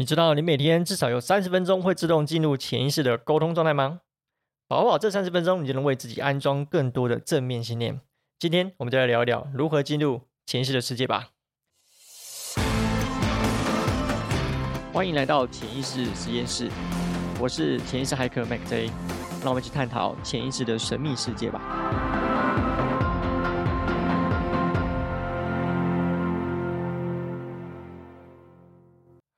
你知道你每天至少有三十分钟会自动进入潜意识的沟通状态吗？把握好这三十分钟，你就能为自己安装更多的正面信念。今天我们就来聊一聊如何进入潜意识的世界吧。欢迎来到潜意识实验室，我是潜意识骇客 Mac J，让我们一起探讨潜意识的神秘世界吧。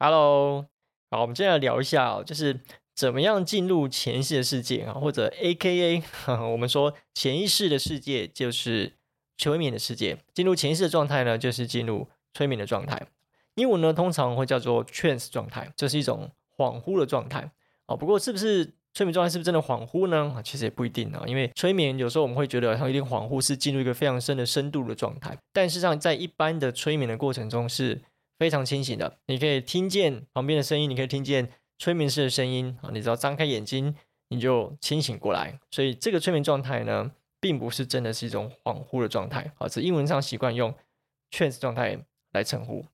Hello，好，我们接下来聊一下哦，就是怎么样进入潜意识的世界啊，或者 A.K.A. 我们说潜意识的世界就是催眠的世界。进入潜意识的状态呢，就是进入催眠的状态。英文呢，通常会叫做 trance 状态，这是一种恍惚的状态哦。不过，是不是催眠状态是不是真的恍惚呢？其实也不一定啊，因为催眠有时候我们会觉得它有点恍惚，是进入一个非常深的深度的状态。但事实上，在一般的催眠的过程中是。非常清醒的，你可以听见旁边的声音，你可以听见催眠师的声音啊。你只要张开眼睛，你就清醒过来。所以这个催眠状态呢，并不是真的是一种恍惚的状态啊，只英文上习惯用 trance 状态来称呼。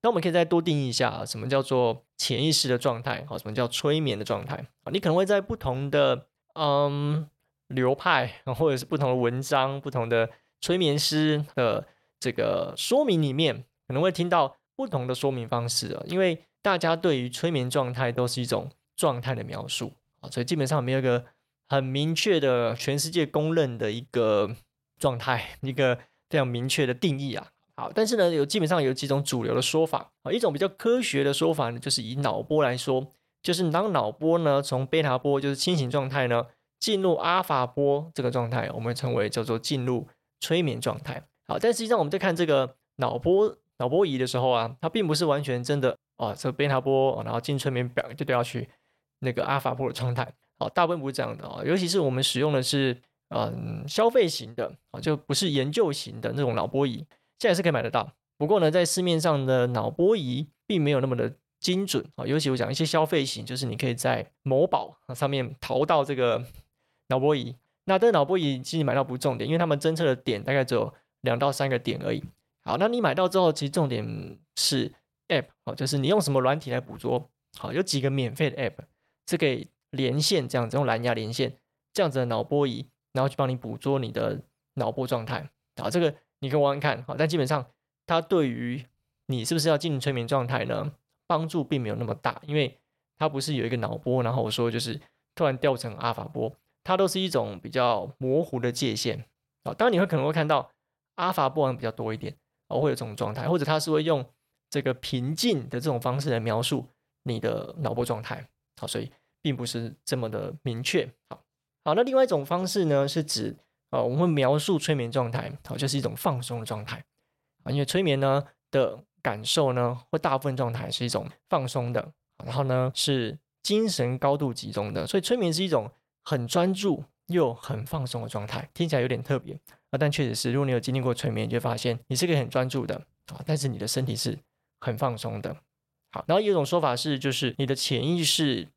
那我们可以再多定义一下，什么叫做潜意识的状态啊？什么叫催眠的状态啊？你可能会在不同的嗯流派或者是不同的文章、不同的催眠师的这个说明里面，可能会听到。不同的说明方式啊，因为大家对于催眠状态都是一种状态的描述啊，所以基本上没有一个很明确的全世界公认的一个状态，一个非常明确的定义啊。好，但是呢，有基本上有几种主流的说法啊，一种比较科学的说法呢，就是以脑波来说，就是当脑波呢从贝塔波就是清醒状态呢进入阿法波这个状态，我们称为叫做进入催眠状态。好，但实际上我们在看这个脑波。脑波仪的时候啊，它并不是完全真的哦，这个贝塔波，然后进催眠表就都要去那个阿法波的状态，哦，大部分不是这样的哦，尤其是我们使用的是嗯消费型的啊，就不是研究型的那种脑波仪，现在是可以买得到。不过呢，在市面上的脑波仪并没有那么的精准啊，尤其我讲一些消费型，就是你可以在某宝上面淘到这个脑波仪。那这个脑波仪其实买到不重点，因为他们侦测的点大概只有两到三个点而已。好，那你买到之后，其实重点是 App 哦，就是你用什么软体来捕捉。好，有几个免费的 App 是可以连线这样子，用蓝牙连线这样子的脑波仪，然后去帮你捕捉你的脑波状态。好，这个你可以玩玩看。好，但基本上它对于你是不是要进入催眠状态呢，帮助并没有那么大，因为它不是有一个脑波，然后我说就是突然掉成阿法波，它都是一种比较模糊的界限。啊，当然你会可能会看到阿法波好像比较多一点。哦，会有这种状态，或者他是会用这个平静的这种方式来描述你的脑波状态，好，所以并不是这么的明确。好，好，那另外一种方式呢，是指啊，我们会描述催眠状态，好，就是一种放松的状态啊，因为催眠呢的感受呢，或大部分状态是一种放松的，然后呢是精神高度集中的，所以催眠是一种很专注又很放松的状态，听起来有点特别。但确实是，如果你有经历过催眠，你就发现你是个很专注的啊，但是你的身体是很放松的。好，然后有一种说法是，就是你的潜意识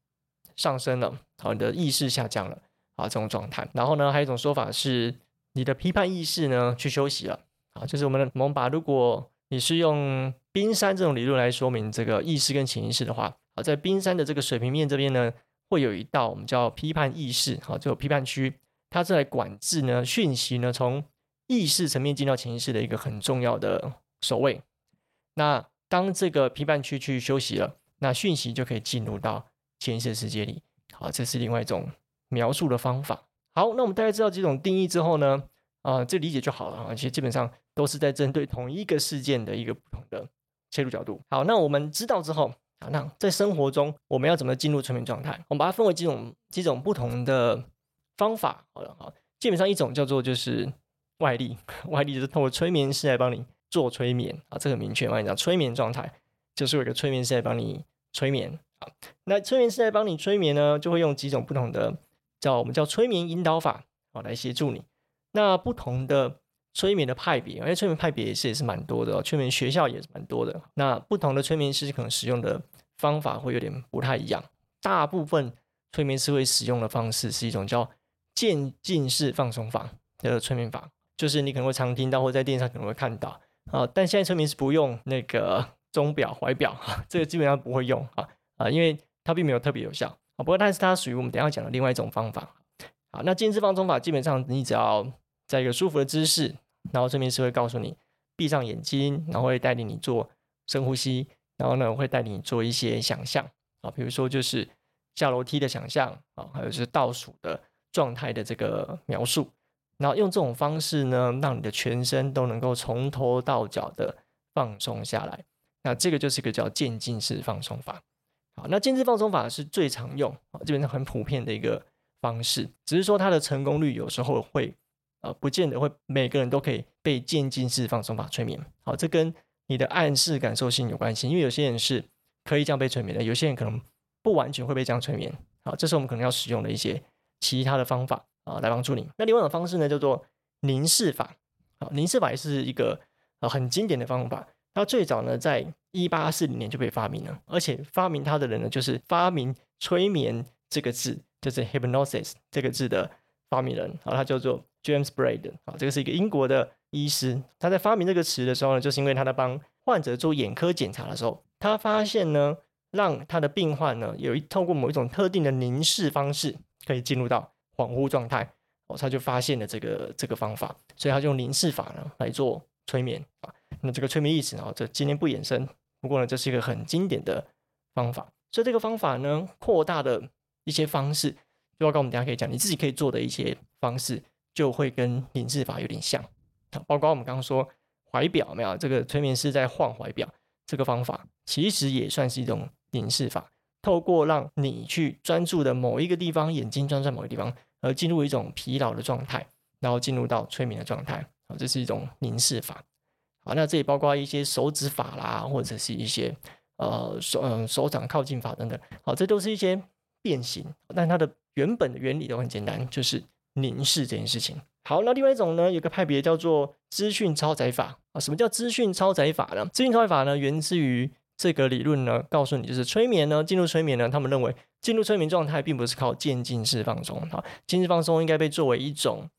上升了，好，你的意识下降了啊，这种状态。然后呢，还有一种说法是，你的批判意识呢去休息了啊，就是我们的我们把如果你是用冰山这种理论来说明这个意识跟潜意识的话，啊，在冰山的这个水平面这边呢，会有一道我们叫批判意识，好，这有批判区。它是来管制呢讯息呢从意识层面进到潜意识的一个很重要的守卫。那当这个批判区去休息了，那讯息就可以进入到潜意识世界里。好，这是另外一种描述的方法。好，那我们大概知道几种定义之后呢，啊，这理解就好了啊。其实基本上都是在针对同一个事件的一个不同的切入角度。好，那我们知道之后啊，那在生活中我们要怎么进入催眠状态？我们把它分为几种几种不同的。方法好了好，基本上一种叫做就是外力，外力就是通过催眠师来帮你做催眠啊，这个明确嘛？你讲催眠状态就是有一个催眠师来帮你催眠啊。那催眠师来帮你催眠呢，就会用几种不同的叫我们叫催眠引导法啊来协助你。那不同的催眠的派别，因为催眠派别也是也是蛮多的哦，催眠学校也是蛮多的。那不同的催眠师可能使用的方法会有点不太一样。大部分催眠师会使用的方式是一种叫渐进式放松法的催眠法，就是你可能会常听到，或在电视上可能会看到啊。但现在催眠是不用那个钟表、怀表，这个基本上不会用啊。啊，因为它并没有特别有效啊。不过，但是它属于我们等下讲的另外一种方法。好，那渐进式放松法基本上你只要在一个舒服的姿势，然后催眠师会告诉你闭上眼睛，然后会带领你做深呼吸，然后呢会带领你做一些想象啊，比如说就是下楼梯的想象啊，还有就是倒数的状态的这个描述。然后用这种方式呢，让你的全身都能够从头到脚的放松下来。那这个就是一个叫渐进式放松法。好，那渐进式放松法是最常用，基本上很普遍的一个方式。只是说它的成功率有时候会呃，不见得会每个人都可以被渐进式放松法催眠。好，这跟你的暗示感受性有关系。因为有些人是可以这样被催眠的，有些人可能不完全会被这样催眠。好，这是我们可能要使用的一些其他的方法。啊，来帮助你。那另外一种方式呢，叫做凝视法。好，凝视法也是一个呃很经典的方法。它最早呢，在一八四零年就被发明了，而且发明它的人呢，就是发明催眠这个字，就是 hypnosis 这个字的发明人。啊，他叫做 James Braid。啊，这个是一个英国的医师。他在发明这个词的时候呢，就是因为他在帮患者做眼科检查的时候，他发现呢，让他的病患呢，有一透过某一种特定的凝视方式，可以进入到。恍惚状态，哦，他就发现了这个这个方法，所以他就用凝视法呢来做催眠啊。那这个催眠意识呢，这今天不延伸，不过呢，这是一个很经典的方法。所以这个方法呢，扩大的一些方式，就要跟我们等下可以讲，你自己可以做的一些方式，就会跟凝视法有点像。包括我们刚刚说怀表没有，这个催眠师在晃怀表，这个方法其实也算是一种凝视法，透过让你去专注的某一个地方，眼睛专注在某个地方。而进入一种疲劳的状态，然后进入到催眠的状态，啊，这是一种凝视法，好，那这里包括一些手指法啦，或者是一些呃手嗯手掌靠近法等等，好，这都是一些变形，但它的原本的原理都很简单，就是凝视这件事情。好，那另外一种呢，有个派别叫做资讯超载法啊，什么叫资讯超载法呢？资讯超载法呢，源自于。这个理论呢，告诉你就是催眠呢，进入催眠呢，他们认为进入催眠状态并不是靠渐进式放松啊，渐进放松应该被作为一种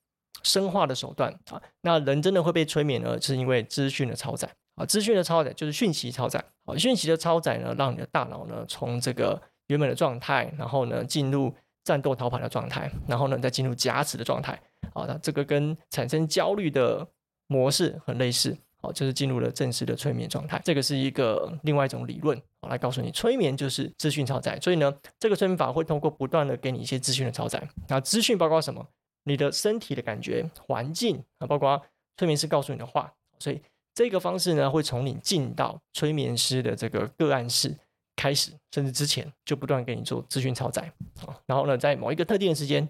深化的手段啊。那人真的会被催眠呢，是因为资讯的超载啊，资讯的超载就是讯息超载啊，讯息的超载呢，让你的大脑呢从这个原本的状态，然后呢进入战斗逃跑的状态，然后呢再进入假死的状态啊，那这个跟产生焦虑的模式很类似。好，就是进入了正式的催眠状态。这个是一个另外一种理论，我来告诉你，催眠就是资讯超载。所以呢，这个催眠法会通过不断的给你一些资讯的超载。那资讯包括什么？你的身体的感觉、环境啊，包括催眠师告诉你的话。所以这个方式呢，会从你进到催眠师的这个个案室开始，甚至之前就不断给你做资讯超载。啊，然后呢，在某一个特定的时间，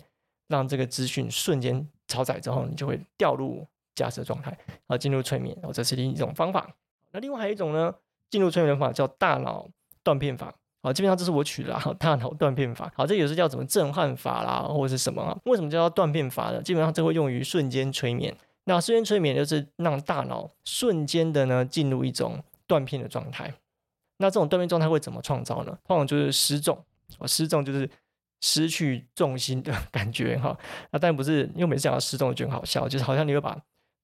让这个资讯瞬间超载之后，你就会掉入。假设状态，然后进入催眠，然后这是另一种方法。那另外还有一种呢，进入催眠的方法叫大脑断片法。好，基本上这是我取的，大脑断片法。好，这有时叫什么震撼法啦，或者是什么啊？为什么叫断片法呢？基本上这会用于瞬间催眠。那瞬间催眠就是让大脑瞬间的呢进入一种断片的状态。那这种断片状态会怎么创造呢？通常就是失重。失重就是失去重心的 感觉哈。那但不是，因为每次讲到失重就很好笑，就是好像你会把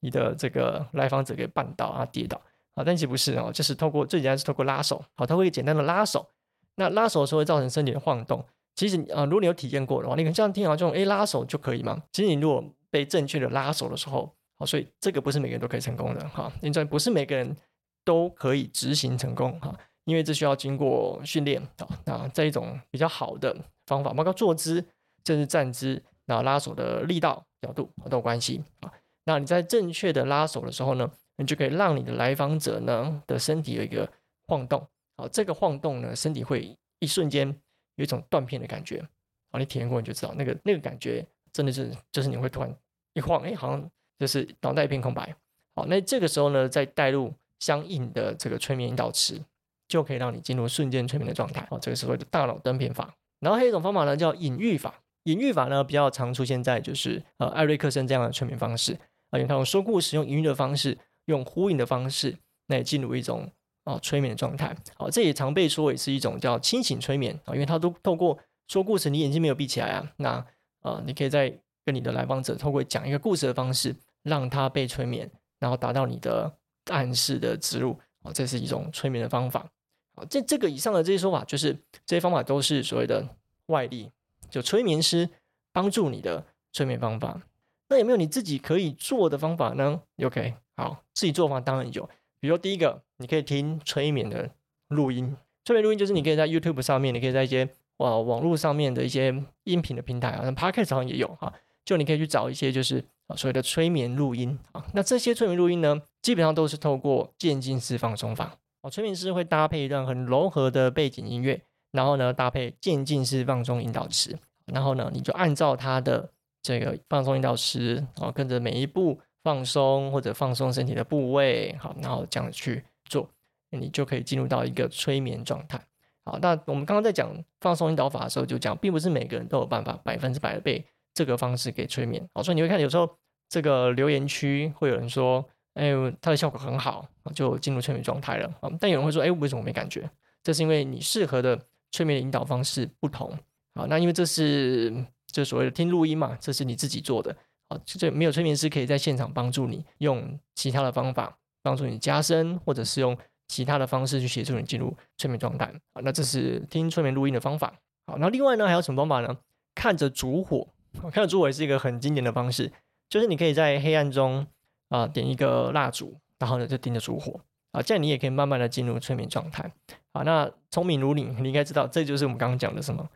你的这个来访者给绊倒啊，跌倒啊，但其实不是哦，就是透过最简单是透过拉手，好，他会简单的拉手，那拉手的时候会造成身体的晃动。其实啊，如果你有体验过的话，你可能这样听啊，这种哎拉手就可以吗？其实你如果被正确的拉手的时候，好，所以这个不是每个人都可以成功的哈，因为不是每个人都可以执行成功哈，因为这需要经过训练啊。那这一种比较好的方法，包括坐姿、甚至站姿，然后拉手的力道、角度都有关系啊。那你在正确的拉手的时候呢，你就可以让你的来访者呢的身体有一个晃动，好，这个晃动呢，身体会一瞬间有一种断片的感觉，好，你体验过你就知道，那个那个感觉真的是，就是你会突然一晃，哎，好像就是脑袋一片空白，好，那这个时候呢，再带入相应的这个催眠引导词，就可以让你进入瞬间催眠的状态，好，这个所谓的大脑断片法。然后还有一种方法呢，叫隐喻法，隐喻法呢比较常出现在就是呃艾瑞克森这样的催眠方式。用他用说故事、用隐喻的方式、用呼应的方式，来进入一种啊催眠的状态。好，这也常被说也是一种叫清醒催眠啊，因为他都透过说故事，你眼睛没有闭起来啊，那啊，你可以在跟你的来访者透过讲一个故事的方式，让他被催眠，然后达到你的暗示的植入啊，这是一种催眠的方法。好，这这个以上的这些说法，就是这些方法都是所谓的外力，就催眠师帮助你的催眠方法。那有没有你自己可以做的方法呢？OK，好，自己做法当然有。比如说第一个，你可以听催眠的录音。催眠录音就是你可以在 YouTube 上面，你可以在一些网网络上面的一些音频的平台啊，像 Podcast 上也有哈。就你可以去找一些就是所谓的催眠录音啊。那这些催眠录音呢，基本上都是透过渐进式放松法。哦，催眠师会搭配一段很柔和的背景音乐，然后呢搭配渐进式放松引导词，然后呢你就按照他的这个放松引导词，哦跟着每一步放松或者放松身体的部位，好，然后这样去做。你就可以进入到一个催眠状态。好，那我们刚刚在讲放松引导法的时候，就讲，并不是每个人都有办法百分之百的被这个方式给催眠。好，所以你会看有时候这个留言区会有人说，哎，它的效果很好，就进入催眠状态了。但有人会说，哎，为什么没感觉？这是因为你适合的催眠引导方式不同。好，那因为这是就所谓的听录音嘛，这是你自己做的。好，这没有催眠师可以在现场帮助你用其他的方法帮助你加深，或者是用。其他的方式去协助你进入催眠状态啊，那这是听催眠录音的方法。好，那另外呢还有什么方法呢？看着烛火，看着烛火也是一个很经典的方式，就是你可以在黑暗中啊点一个蜡烛，然后呢就盯着烛火啊，这样你也可以慢慢的进入催眠状态。好，那聪明如你，你应该知道这就是我们刚刚讲的什么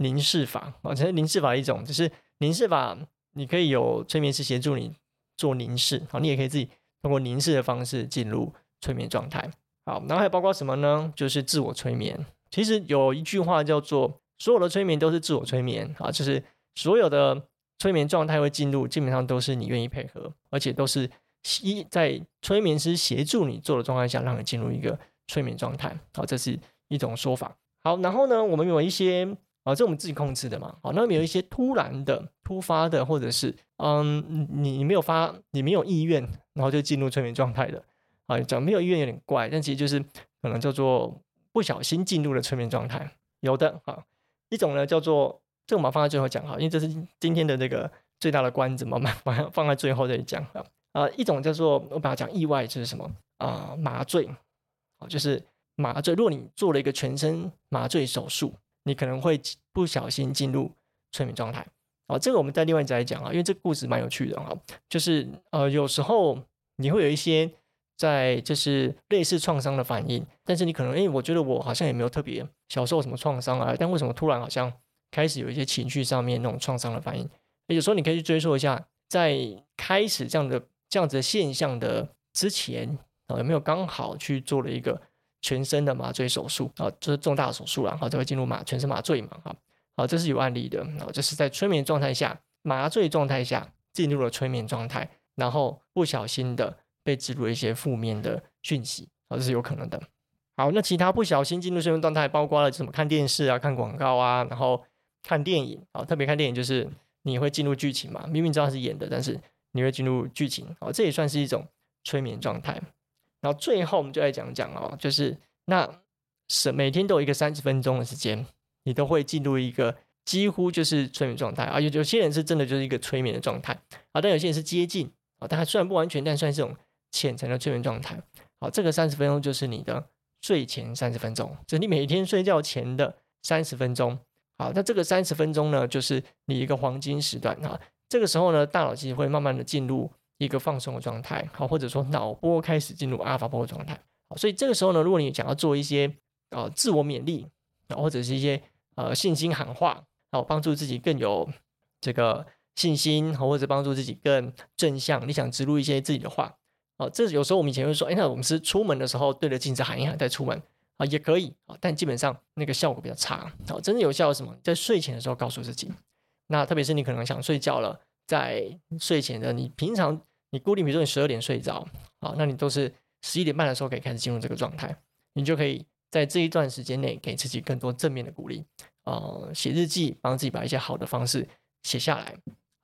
凝视法啊，其实凝视法一种，就是凝视法你可以有催眠师协助你做凝视，好，你也可以自己通过凝视的方式进入催眠状态。好，然后还包括什么呢？就是自我催眠。其实有一句话叫做“所有的催眠都是自我催眠”啊，就是所有的催眠状态会进入，基本上都是你愿意配合，而且都是一在催眠师协助你做的状态下，让你进入一个催眠状态。好，这是一种说法。好，然后呢，我们有一些啊，这我们自己控制的嘛。好，那么有一些突然的、突发的，或者是嗯，你你没有发，你没有意愿，然后就进入催眠状态的。啊，讲没有意愿有点怪，但其实就是可能叫做不小心进入了催眠状态。有的啊，一种呢叫做这个我们放在最后讲哈，因为这是今天的这个最大的关子嘛，放放在最后再讲啊。啊，一种叫做我把它讲意外就是什么啊麻醉啊，就是麻醉。如果你做了一个全身麻醉手术，你可能会不小心进入催眠状态。啊，这个我们在另外再讲啊，因为这个故事蛮有趣的哈，就是呃有时候你会有一些。在就是类似创伤的反应，但是你可能，哎，我觉得我好像也没有特别小时候什么创伤啊，但为什么突然好像开始有一些情绪上面那种创伤的反应？有时候你可以去追溯一下，在开始这样的这样子的现象的之前啊，有没有刚好去做了一个全身的麻醉手术啊，就是重大手术了，然后就会进入麻全身麻醉嘛，哈，好，这是有案例的，然后就是在催眠状态下，麻醉状态下进入了催眠状态，然后不小心的。被植入一些负面的讯息，啊，这是有可能的。好，那其他不小心进入睡眠状态，包括了什么看电视啊、看广告啊，然后看电影啊，特别看电影就是你会进入剧情嘛，明明知道是演的，但是你会进入剧情，哦，这也算是一种催眠状态。然后最后我们就来讲讲哦，就是那是每天都有一个三十分钟的时间，你都会进入一个几乎就是催眠状态啊，有有些人是真的就是一个催眠的状态啊，但有些人是接近啊，但虽然不完全，但算是这种。浅层的催眠状态，好，这个三十分钟就是你的睡前三十分钟，就是你每天睡觉前的三十分钟。好，那这个三十分钟呢，就是你一个黄金时段啊。这个时候呢，大脑其实会慢慢的进入一个放松的状态，好，或者说脑波开始进入阿尔法波的状态。好，所以这个时候呢，如果你想要做一些呃自我勉励，或者是一些呃信心喊话，好，帮助自己更有这个信心，或者帮助自己更正向，你想植入一些自己的话。哦，这有时候我们以前会说，哎，那我们是出门的时候对着镜子喊一喊再出门啊，也可以啊，但基本上那个效果比较差。好，真正有效的什么？在睡前的时候告诉自己，那特别是你可能想睡觉了，在睡前的你平常你固定，比如说你十二点睡着，好，那你都是十一点半的时候可以开始进入这个状态，你就可以在这一段时间内给自己更多正面的鼓励，呃，写日记，帮自己把一些好的方式写下来。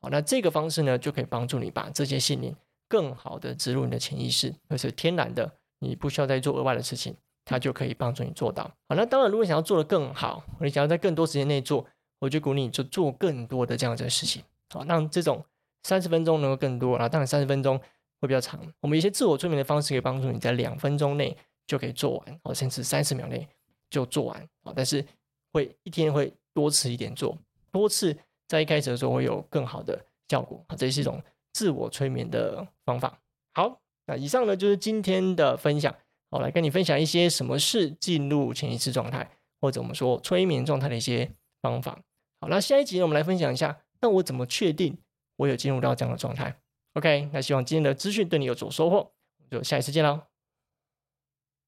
好，那这个方式呢，就可以帮助你把这些信念。更好的植入你的潜意识，而是天然的，你不需要再做额外的事情，它就可以帮助你做到。好，那当然，如果想要做的更好，你想要在更多时间内做，我就鼓励你就做更多的这样子的事情。好，让这种三十分钟能够更多，然后当然三十分钟会比较长。我们一些自我催眠的方式可以帮助你在两分钟内就可以做完，哦，甚至三十秒内就做完，哦，但是会一天会多次一点做，多次在一开始的时候会有更好的效果，啊，这是一种自我催眠的方法。好，那以上呢就是今天的分享，我来跟你分享一些什么是进入潜意识状态，或者我们说催眠状态的一些方法。好，那下一集呢，我们来分享一下，那我怎么确定我有进入到这样的状态？OK，那希望今天的资讯对你有所收获，就下一次见喽。